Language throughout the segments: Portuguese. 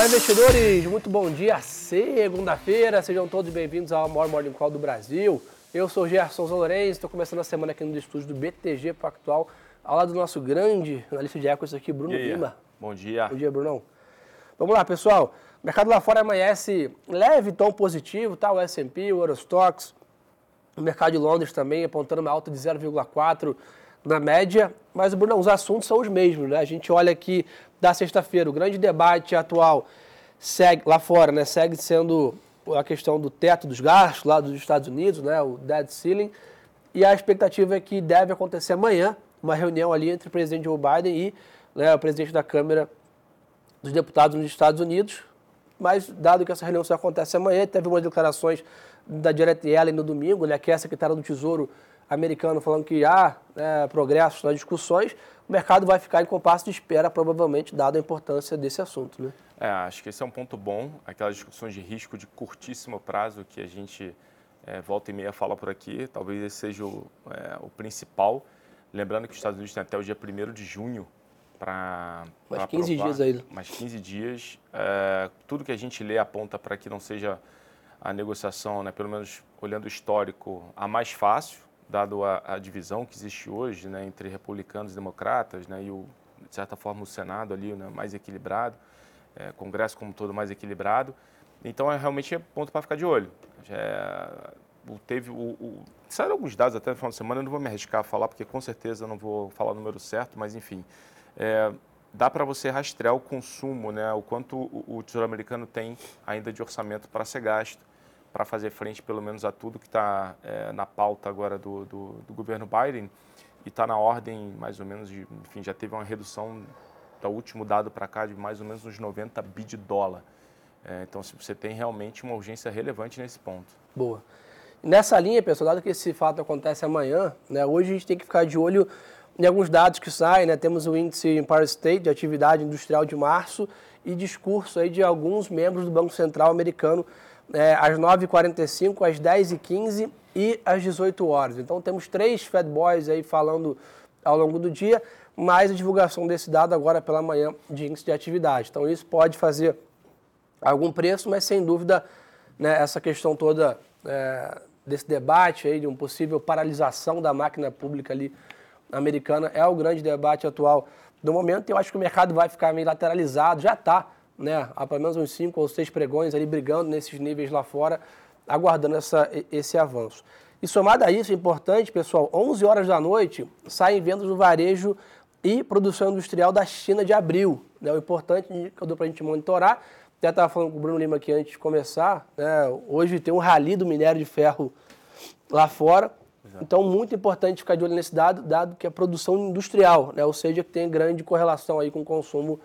Olá, investidores! Muito bom dia, segunda-feira. Sejam todos bem-vindos ao maior Morning Call do Brasil. Eu sou o Gerson Zolorenz, estou começando a semana aqui no estúdio do BTG Pactual, ao lado do nosso grande analista de equities aqui, Bruno Lima. Bom dia. Bom dia, Brunão. Vamos lá, pessoal. O mercado lá fora amanhece leve tom positivo, tá? O S&P, o Eurostox, o mercado de Londres também apontando uma alta de 0,4 na média, mas, Bruno, os assuntos são os mesmos, né? A gente olha aqui da sexta-feira, o grande debate atual segue lá fora, né? Segue sendo a questão do teto dos gastos lá dos Estados Unidos, né? O debt ceiling, e a expectativa é que deve acontecer amanhã uma reunião ali entre o presidente Joe Biden e né, o presidente da Câmara dos Deputados nos Estados Unidos, mas dado que essa reunião só acontece amanhã, teve umas declarações da Janet Yellen no domingo, né, que é a secretária do Tesouro americano, falando que há né, progressos nas discussões, o mercado vai ficar em compasso de espera, provavelmente, dada a importância desse assunto. Né? É, acho que esse é um ponto bom, aquelas discussões de risco de curtíssimo prazo que a gente é, volta e meia fala por aqui, talvez esse seja o, é, o principal. Lembrando que os Estados Unidos têm até o dia 1 de junho para. Mais 15 aprovar, dias aí. Mais 15 dias. É, tudo que a gente lê aponta para que não seja a negociação, né, pelo menos olhando o histórico, a mais fácil, dado a, a divisão que existe hoje né, entre republicanos e democratas, né, e, o, de certa forma, o Senado ali né, mais equilibrado, é, Congresso como todo mais equilibrado. Então, é realmente é ponto para ficar de olho. É, teve o, o, saíram alguns dados até no final de semana, eu não vou me arriscar a falar, porque com certeza não vou falar o número certo, mas enfim, é, dá para você rastrear o consumo, né, o quanto o, o Tesouro Americano tem ainda de orçamento para ser gasto, para fazer frente pelo menos a tudo que está é, na pauta agora do, do, do governo Biden, e está na ordem mais ou menos de, enfim, já teve uma redução do último dado para cá de mais ou menos uns 90 bi de dólar. É, então, você tem realmente uma urgência relevante nesse ponto. Boa. Nessa linha, pessoal, dado que esse fato acontece amanhã, né, hoje a gente tem que ficar de olho em alguns dados que saem, né? Temos o índice Empire State de atividade industrial de março e discurso aí de alguns membros do Banco Central americano é, às 9h45, às 10h15 e às 18 horas. Então temos três Fed Boys aí falando ao longo do dia, mais a divulgação desse dado agora pela manhã de índice de atividade. Então isso pode fazer algum preço, mas sem dúvida né, essa questão toda é, desse debate aí de uma possível paralisação da máquina pública ali americana é o grande debate atual do momento. Eu acho que o mercado vai ficar meio lateralizado, já está, né? Há pelo menos uns cinco ou seis pregões ali brigando nesses níveis lá fora, aguardando essa, esse avanço. E somado a isso, é importante, pessoal, 11 horas da noite saem vendas do varejo e produção industrial da China de abril. Né? O importante que eu dou para a gente monitorar, até estava falando com o Bruno Lima aqui antes de começar, né? hoje tem um rally do minério de ferro lá fora. Exato. Então, muito importante ficar de olho nesse dado, dado que é produção industrial, né? ou seja, que tem grande correlação aí com o consumo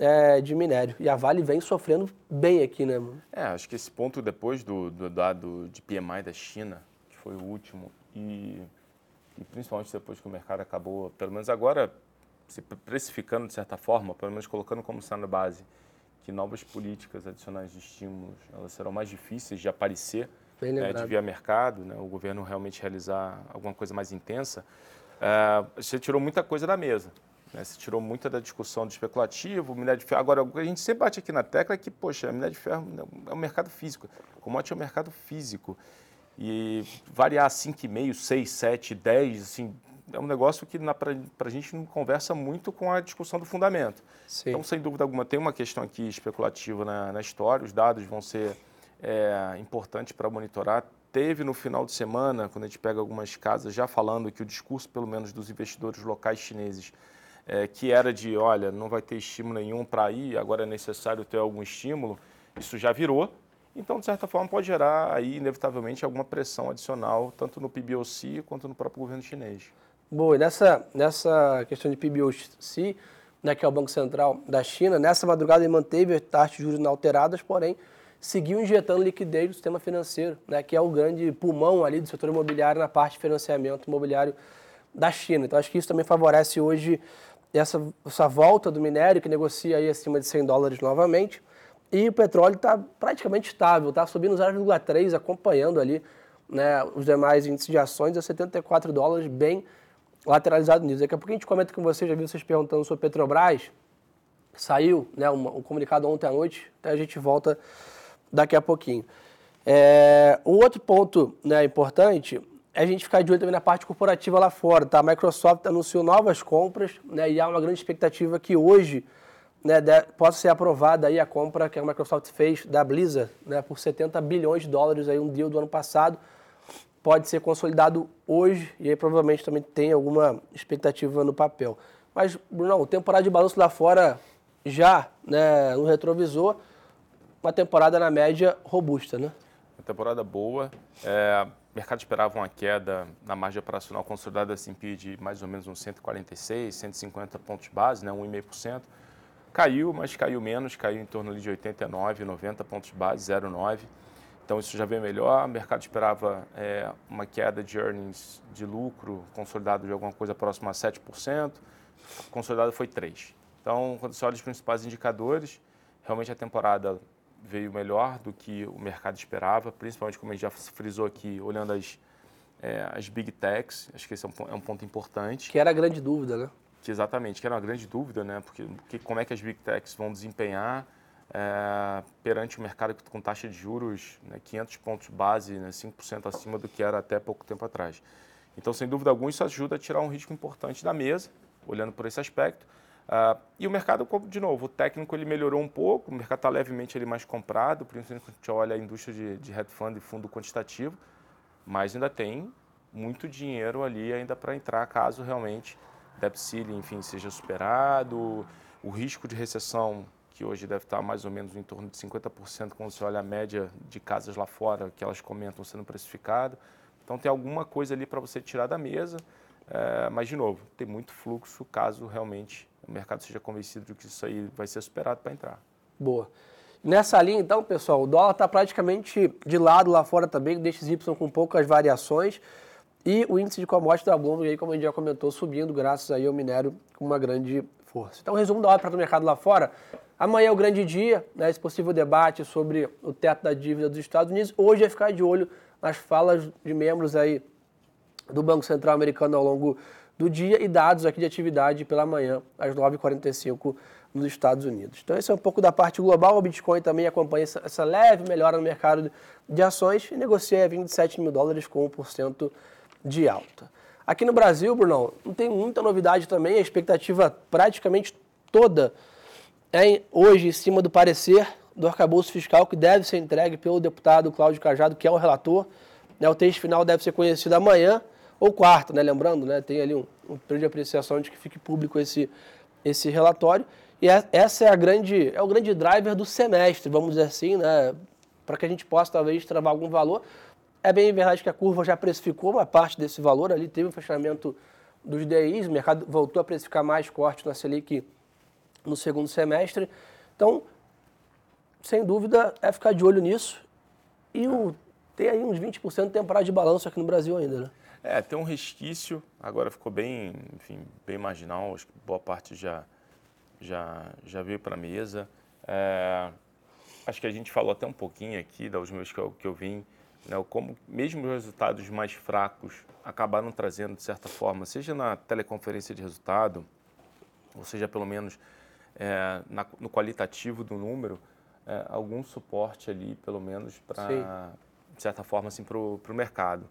é, de minério. E a Vale vem sofrendo bem aqui, né? É, acho que esse ponto depois do, do dado de PMI da China, que foi o último, e, e principalmente depois que o mercado acabou, pelo menos agora, se precificando de certa forma, pelo menos colocando como sendo base, que novas políticas adicionais de estímulos elas serão mais difíceis de aparecer é, de via mercado, né, o governo realmente realizar alguma coisa mais intensa, é, você tirou muita coisa da mesa. Né, você tirou muita da discussão do especulativo, minério de ferro. Agora, o que a gente sempre bate aqui na tecla é que, poxa, minério de ferro é um mercado físico. Commodity é um mercado físico. E variar 5,5, 6, 7, 10, assim, é um negócio que para a gente não conversa muito com a discussão do fundamento. Sim. Então, sem dúvida alguma, tem uma questão aqui especulativa na, na história, os dados vão ser é, importante para monitorar. Teve no final de semana, quando a gente pega algumas casas, já falando que o discurso, pelo menos dos investidores locais chineses, é, que era de, olha, não vai ter estímulo nenhum para ir, agora é necessário ter algum estímulo, isso já virou. Então, de certa forma, pode gerar aí, inevitavelmente, alguma pressão adicional, tanto no PBOC quanto no próprio governo chinês. Boa, e nessa, nessa questão de PBOC, né, que é o Banco Central da China, nessa madrugada ele manteve as taxas de juros inalteradas, porém seguiu injetando liquidez no sistema financeiro, né, que é o grande pulmão ali do setor imobiliário na parte de financiamento imobiliário da China. Então acho que isso também favorece hoje essa, essa volta do minério, que negocia aí acima de 100 dólares novamente. E o petróleo está praticamente estável, está subindo 0,3, acompanhando ali né, os demais índices de ações a 74 dólares, bem lateralizado nisso. Daqui a pouco a gente comenta com vocês, já vi vocês perguntando sobre Petrobras. Saiu né, um, um comunicado ontem à noite, até a gente volta daqui a pouquinho. É, um outro ponto né, importante a gente ficar de olho também na parte corporativa lá fora. Tá? A Microsoft anunciou novas compras né, e há uma grande expectativa que hoje né, de, possa ser aprovada aí a compra que a Microsoft fez da Blizzard né, por 70 bilhões de dólares, aí um deal do ano passado. Pode ser consolidado hoje e aí provavelmente também tem alguma expectativa no papel. Mas, Bruno, temporada de balanço lá fora já né, no retrovisor, uma temporada na média robusta, né? Uma temporada boa. É, o mercado esperava uma queda na margem operacional consolidada S&P de mais ou menos uns 146, 150 pontos base, né, 1,5%. Caiu, mas caiu menos, caiu em torno de 89, 90 pontos base, 0,9. Então isso já veio melhor. O mercado esperava é, uma queda de earnings de lucro consolidado de alguma coisa próxima a 7%, consolidado foi 3%. Então, quando você olha os principais indicadores, realmente a temporada veio melhor do que o mercado esperava, principalmente como a gente já frisou aqui, olhando as, é, as big techs, acho que esse é um, é um, ponto importante. Que era a grande dúvida, né? Que exatamente, que era uma grande dúvida, né? Porque que, como é que as big techs vão desempenhar é, perante o mercado com taxa de juros né, 500 pontos base, né, 5% acima do que era até pouco tempo atrás. Então, sem dúvida alguma, isso ajuda a tirar um risco importante da mesa, olhando por esse aspecto. Uh, e o mercado, de novo, o técnico ele melhorou um pouco, o mercado está levemente ele mais comprado, principalmente quando a gente olha a indústria de, de hedge fund e fundo quantitativo, mas ainda tem muito dinheiro ali ainda para entrar caso realmente debt ceiling, enfim, seja superado, o risco de recessão que hoje deve estar mais ou menos em torno de 50% quando você olha a média de casas lá fora que elas comentam sendo precificado. Então tem alguma coisa ali para você tirar da mesa, é, mas de novo, tem muito fluxo caso realmente o mercado seja convencido de que isso aí vai ser superado para entrar. Boa. Nessa linha, então, pessoal, o dólar está praticamente de lado lá fora também, o DXY com poucas variações. E o índice de commodities da Bloomberg, aí, como a gente já comentou, subindo graças aí ao minério com uma grande força. Então, resumo da hora para o mercado lá fora. Amanhã é o grande dia, né, esse possível debate sobre o teto da dívida dos Estados Unidos. Hoje é ficar de olho nas falas de membros aí do Banco Central americano ao longo do dia e dados aqui de atividade pela manhã, às 9h45 nos Estados Unidos. Então, esse é um pouco da parte global. O Bitcoin também acompanha essa, leve melhora no mercado de ações e negocia 27 mil dólares com 1% de alta. Aqui no Brasil, Brunão, não tem muita novidade também. A expectativa praticamente toda é hoje em cima do parecer do arcabouço fiscal que deve ser entregue pelo deputado Cláudio Cajado, que é o relator. Né, o texto final deve ser conhecido amanhã ou quarto, né? Lembrando, né? Tem ali um, um período de apreciação de que fique público esse, esse relatório. E é, essa é a grande, é o grande driver do semestre, vamos dizer assim, né? Para que a gente possa talvez travar algum valor. É bem verdade que a curva já precificou uma parte desse valor ali, teve um fechamento dos DIs, o mercado voltou a precificar mais corte na Selic no segundo semestre. Então, sem dúvida, é ficar de olho nisso. E o, ter aí uns 20% de temporada de balanço aqui no Brasil ainda, né? É, tem um resquício, agora ficou bem, enfim, bem marginal, acho que boa parte já, já, já veio para a mesa. É, acho que a gente falou até um pouquinho aqui, da última vez que eu, que eu vim, né, como mesmo os resultados mais fracos acabaram trazendo, de certa forma, seja na teleconferência de resultado, ou seja, pelo menos é, na, no qualitativo do número, é, algum suporte ali, pelo menos, para, de certa forma, assim, para o mercado.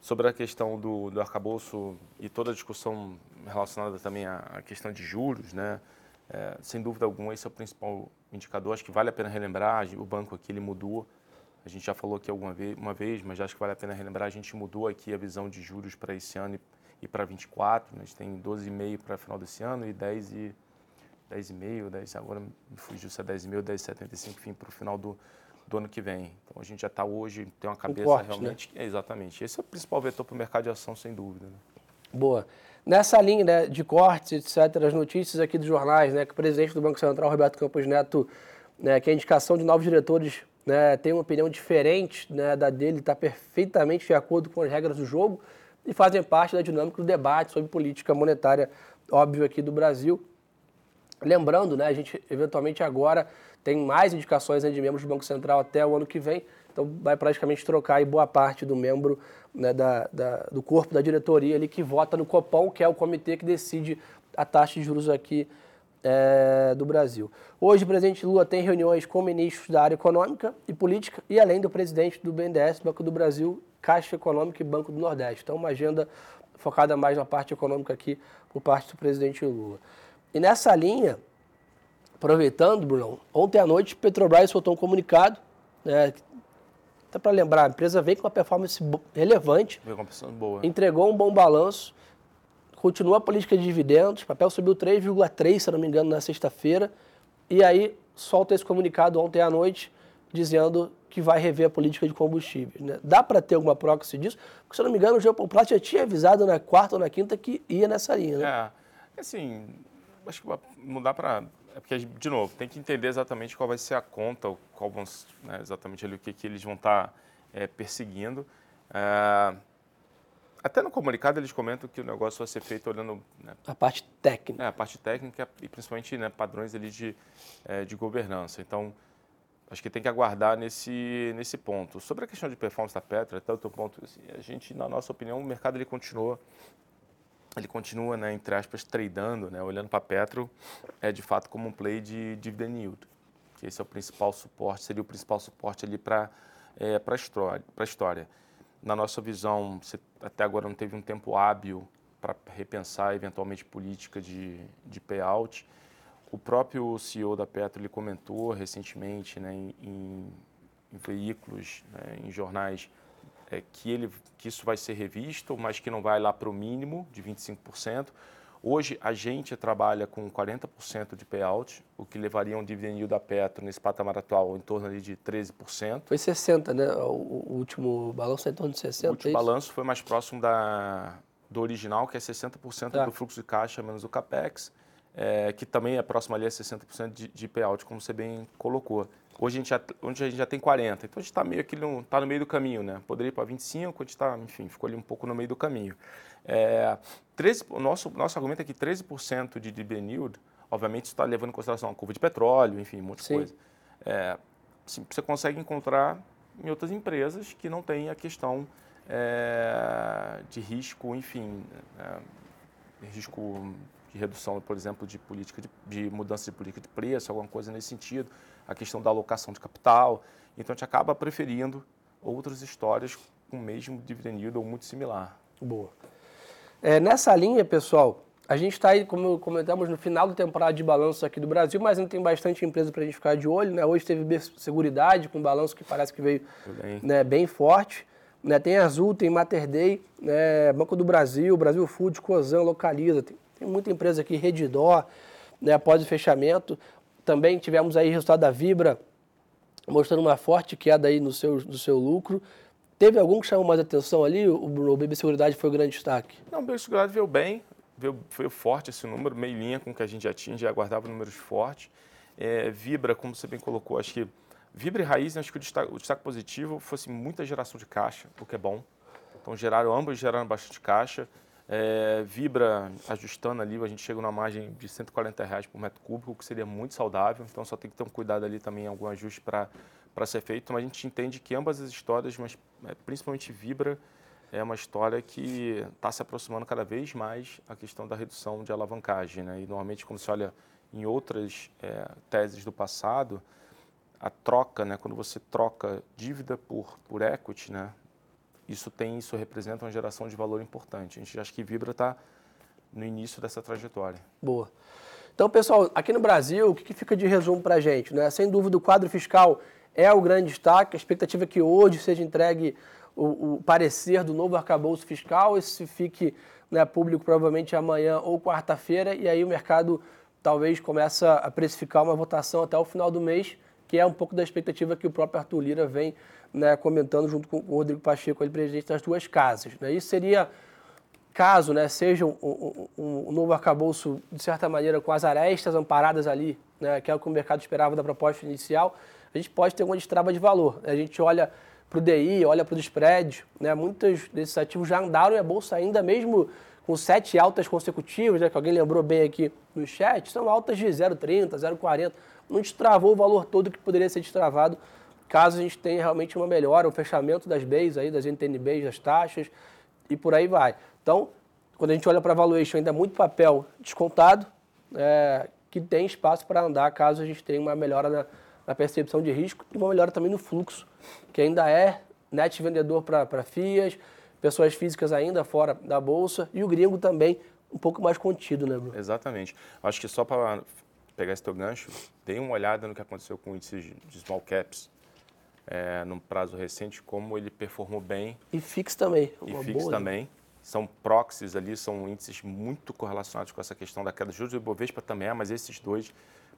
Sobre a questão do, do arcabouço e toda a discussão relacionada também à, questão de juros, né? É, sem dúvida alguma, esse é o principal indicador. Acho que vale a pena relembrar, o banco aqui ele mudou. A gente já falou aqui alguma vez, uma vez, mas acho que vale a pena relembrar. A gente mudou aqui a visão de juros para esse ano e, e para 24. Né? A gente tem 12,5 para final desse ano e 10 e 10,5, 10, agora me fugiu se é 10,5, 10,75, enfim, para o final do, do ano que vem. Então a gente já está hoje, tem uma cabeça corte, né? realmente. Né? É, exatamente. Esse é o principal vetor para o mercado de ação, sem dúvida. Né? Boa. Nessa linha né, de cortes, etc., as notícias aqui dos jornais, né, que o presidente do Banco Central, Roberto Campos Neto, né, que a indicação de novos diretores né, tem uma opinião diferente né, da dele, está perfeitamente de acordo com as regras do jogo e fazem parte da dinâmica do debate sobre política monetária, óbvio, aqui do Brasil. Lembrando, né, a gente eventualmente agora tem mais indicações de membros do Banco Central até o ano que vem, então vai praticamente trocar aí boa parte do membro né, da, da, do corpo da diretoria ali que vota no Copom, que é o comitê que decide a taxa de juros aqui é, do Brasil. Hoje, o presidente Lula tem reuniões com ministros da área econômica e política e além do presidente do BNDES, Banco do Brasil, Caixa Econômica e Banco do Nordeste. Então, uma agenda focada mais na parte econômica aqui por parte do presidente Lula. E nessa linha, aproveitando, Bruno, ontem à noite, Petrobras soltou um comunicado, né, até para lembrar, a empresa veio com uma performance relevante, veio com uma performance boa. entregou um bom balanço, continua a política de dividendos, o papel subiu 3,3, se não me engano, na sexta-feira, e aí solta esse comunicado ontem à noite dizendo que vai rever a política de combustíveis. Né? Dá para ter alguma proxy disso? Porque, se eu não me engano, o Geoplat já tinha avisado na quarta ou na quinta que ia nessa linha. Né? É, assim, acho que não dá para... É porque, de novo, tem que entender exatamente qual vai ser a conta, qual vão, né, exatamente ali o que, que eles vão estar tá, é, perseguindo. É, até no comunicado eles comentam que o negócio vai ser feito olhando... Né, a parte técnica. É, a parte técnica e principalmente né, padrões ali de, é, de governança. Então, acho que tem que aguardar nesse, nesse ponto. Sobre a questão de performance da Petra, até o teu ponto, assim, a gente, na nossa opinião, o mercado ele continua, ele continua, né, entre aspas, tradando, né, olhando para a Petro, é de fato como um play de dividend yield, que esse é o principal suporte, seria o principal suporte ali para é, a história, história na nossa visão, até agora não teve um tempo hábil para repensar eventualmente política de, de payout. O próprio CEO da Petro ele comentou recentemente né, em, em, veículos, né, em jornais, é, que, ele, que isso vai ser revisto, mas que não vai lá para o mínimo de 25%. Hoje, a gente trabalha com 40% de payout, o que levaria um dividend yield da Petro nesse patamar atual em torno ali de 13%. Foi 60%, né? O, o último balanço é em torno de 60%. O último é balanço foi mais próximo da, do original, que é 60% tá. do fluxo de caixa menos o CAPEX, é, que também é próximo ali a 60% de, de payout, como você bem colocou. Hoje a gente já, onde a gente já tem 40, então a gente está meio aqui no, tá no meio do caminho, né? Poderia ir para 25, a gente está, enfim, ficou ali um pouco no meio do caminho. É, 13, o nosso, nosso argumento é que 13% de dividend yield, obviamente está levando em consideração a curva de petróleo, enfim, um monte de coisa. É, assim, você consegue encontrar em outras empresas que não têm a questão é, de risco, enfim, é, risco de redução, por exemplo, de política de, de, mudança de política de preço, alguma coisa nesse sentido, a questão da alocação de capital. Então a gente acaba preferindo outras histórias com o mesmo dividend yield ou muito similar. Boa. É, nessa linha, pessoal, a gente está aí, como comentamos, no final da temporada de balanço aqui do Brasil, mas ainda tem bastante empresa para a gente ficar de olho. Né? Hoje teve Seguridade, com balanço que parece que veio bem, né, bem forte. Né? Tem Azul, tem Mater Dei, né? Banco do Brasil, Brasil Food, Cosan, Localiza. Tem, tem muita empresa aqui, Redidor, né? após o fechamento. Também tivemos aí resultado da Vibra, mostrando uma forte queda aí no seu, no seu lucro. Teve algum que chamou mais atenção ali? O, o BB Seguridade foi o grande destaque? Não, o BB Seguridade veio bem, veio, veio forte esse número, meio linha com o que a gente já tinha, já aguardava números fortes. É, Vibra, como você bem colocou, acho que Vibra e Raiz, acho que o destaque, o destaque positivo fosse muita geração de caixa, o que é bom. Então geraram, ambos geraram bastante caixa. É, Vibra ajustando ali, a gente chega numa margem de 140 reais por metro cúbico, que seria muito saudável. Então só tem que ter um cuidado ali também, algum ajuste para para ser feito, mas a gente entende que ambas as histórias, mas é, principalmente Vibra, é uma história que está se aproximando cada vez mais a questão da redução de alavancagem. Né? E normalmente, quando se olha em outras é, teses do passado, a troca, né, quando você troca dívida por, por equity, né, isso tem, isso representa uma geração de valor importante. A gente acha que Vibra está no início dessa trajetória. Boa. Então, pessoal, aqui no Brasil, o que, que fica de resumo para a gente? Né? Sem dúvida, o quadro fiscal é o grande destaque. A expectativa é que hoje seja entregue o, o parecer do novo arcabouço fiscal. Esse fique né, público provavelmente amanhã ou quarta-feira. E aí o mercado talvez comece a precificar uma votação até o final do mês, que é um pouco da expectativa que o próprio Arthur Lira vem né, comentando junto com o Rodrigo Pacheco, ele presidente das duas casas. Né? Isso seria, caso né, seja um, um, um, novo arcabouço, de certa maneira, com as arestas amparadas ali, né, que é o que o mercado esperava da proposta inicial, a gente pode ter uma destrava de valor. A gente olha para o DI, olha para os spreads, né? muitos desses ativos já andaram e a bolsa ainda, mesmo com sete altas consecutivas, né? que alguém lembrou bem aqui no chat, são altas de 0,30, 0,40. Não destravou o valor todo que poderia ser destravado caso a gente tenha realmente uma melhora, um fechamento das BEIs, aí, das NTNBs, das taxas e por aí vai. Então, quando a gente olha para a valuation, ainda é muito papel descontado, é, que tem espaço para andar caso a gente tenha uma melhora na, na, percepção de risco e uma melhora também no fluxo, que ainda é net vendedor para FIAs, pessoas físicas ainda fora da bolsa e o gringo também um pouco mais contido, né, Bruno? Exatamente. Acho que só para pegar esse teu gancho, dê uma olhada no que aconteceu com o índice de small caps é, num prazo recente, como ele performou bem. E fix também. E fix boa, também. Né? São proxies ali, são índices muito correlacionados com essa questão da queda de juros. O Ibovespa também é, mas esses dois,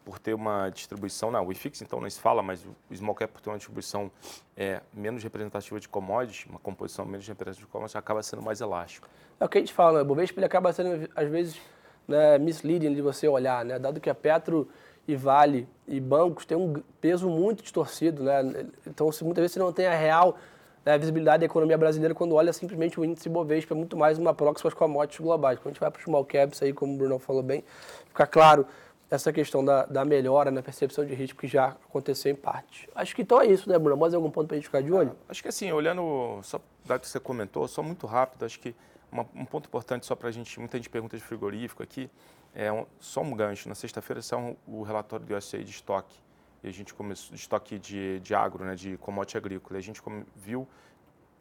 por ter uma distribuição, não, o IFIX então não se fala, mas o Small Cap por ter uma distribuição é, menos representativa de commodities, uma composição menos representativa de commodities, acaba sendo mais elástico. É o que a gente fala, né? o Ibovespa ele acaba sendo, às vezes, né, misleading de você olhar, né? Dado que a Petro e Vale e bancos têm um peso muito distorcido, né? Então, se muitas vezes você não tem a real né, visibilidade da economia brasileira quando olha simplesmente o índice Bovespa, é muito mais uma proxy para commodities globais. Quando a gente vai para os small caps, aí, como o Bruno falou bem, fica claro essa questão da, da melhora na percepção de risco que já aconteceu em parte. Acho que então é isso, né, Bruno? Mais algum ponto para a gente ficar de olho? Ah, acho que assim, olhando, só dado que você comentou, só muito rápido, acho que uma, um ponto importante só para a gente, muita gente pergunta de frigorífico aqui, é um, só um gancho. Na sexta-feira saiu o relatório do USA de estoque, e a gente começou, de estoque de, de agro, né, de commodity agrícola. E a gente viu,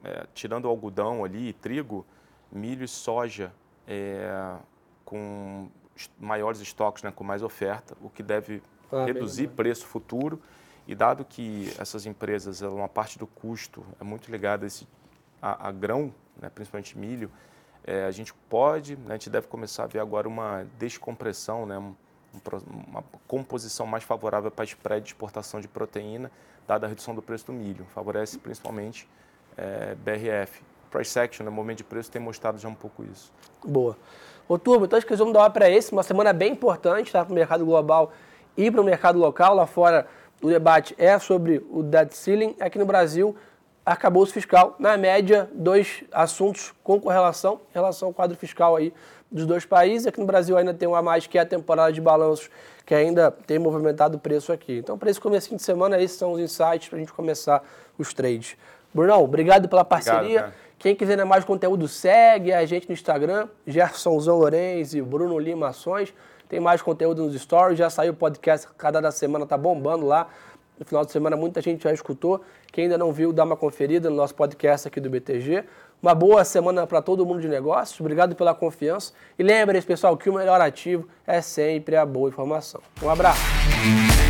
é, tirando o algodão ali, trigo, milho e soja é, com maiores estoques, né, com mais oferta, o que deve ah, reduzir bem, preço futuro. E dado que essas empresas, uma parte do custo é muito ligada a, esse, a, a grão, né, principalmente milho, é, a gente pode, né, a gente deve começar a ver agora uma descompressão, né, um, uma composição mais favorável para spread de exportação de proteína, dada a redução do preço do milho. Favorece principalmente é, BRF. Price action, no né, momento de preço, tem mostrado já um pouco isso. Boa. Ô, Turbo, então acho que vamos dar para esse, uma semana bem importante tá, para o mercado global e para o mercado local. Lá fora, o debate é sobre o debt ceiling. Aqui no Brasil, arcabouço fiscal, na média, dois assuntos com correlação em relação ao quadro fiscal aí dos dois países. Aqui no Brasil ainda tem um a mais, que é a temporada de balanços, que ainda tem movimentado o preço aqui. Então, para esse começo de semana, esses são os insights para a gente começar os trades. Brunão, obrigado pela parceria. Obrigado, Quem quiser mais conteúdo, segue a gente no Instagram, Gersonzão Lourenço e Bruno Lima Ações. Tem mais conteúdo nos stories, já saiu o podcast cada da semana, tá bombando lá. No final de semana muita gente já escutou. Quem ainda não viu, dá uma conferida no nosso podcast aqui do BTG. Uma boa semana para todo mundo de negócios. Obrigado pela confiança. E lembre-se, pessoal, que o melhor ativo é sempre a boa informação. Um abraço.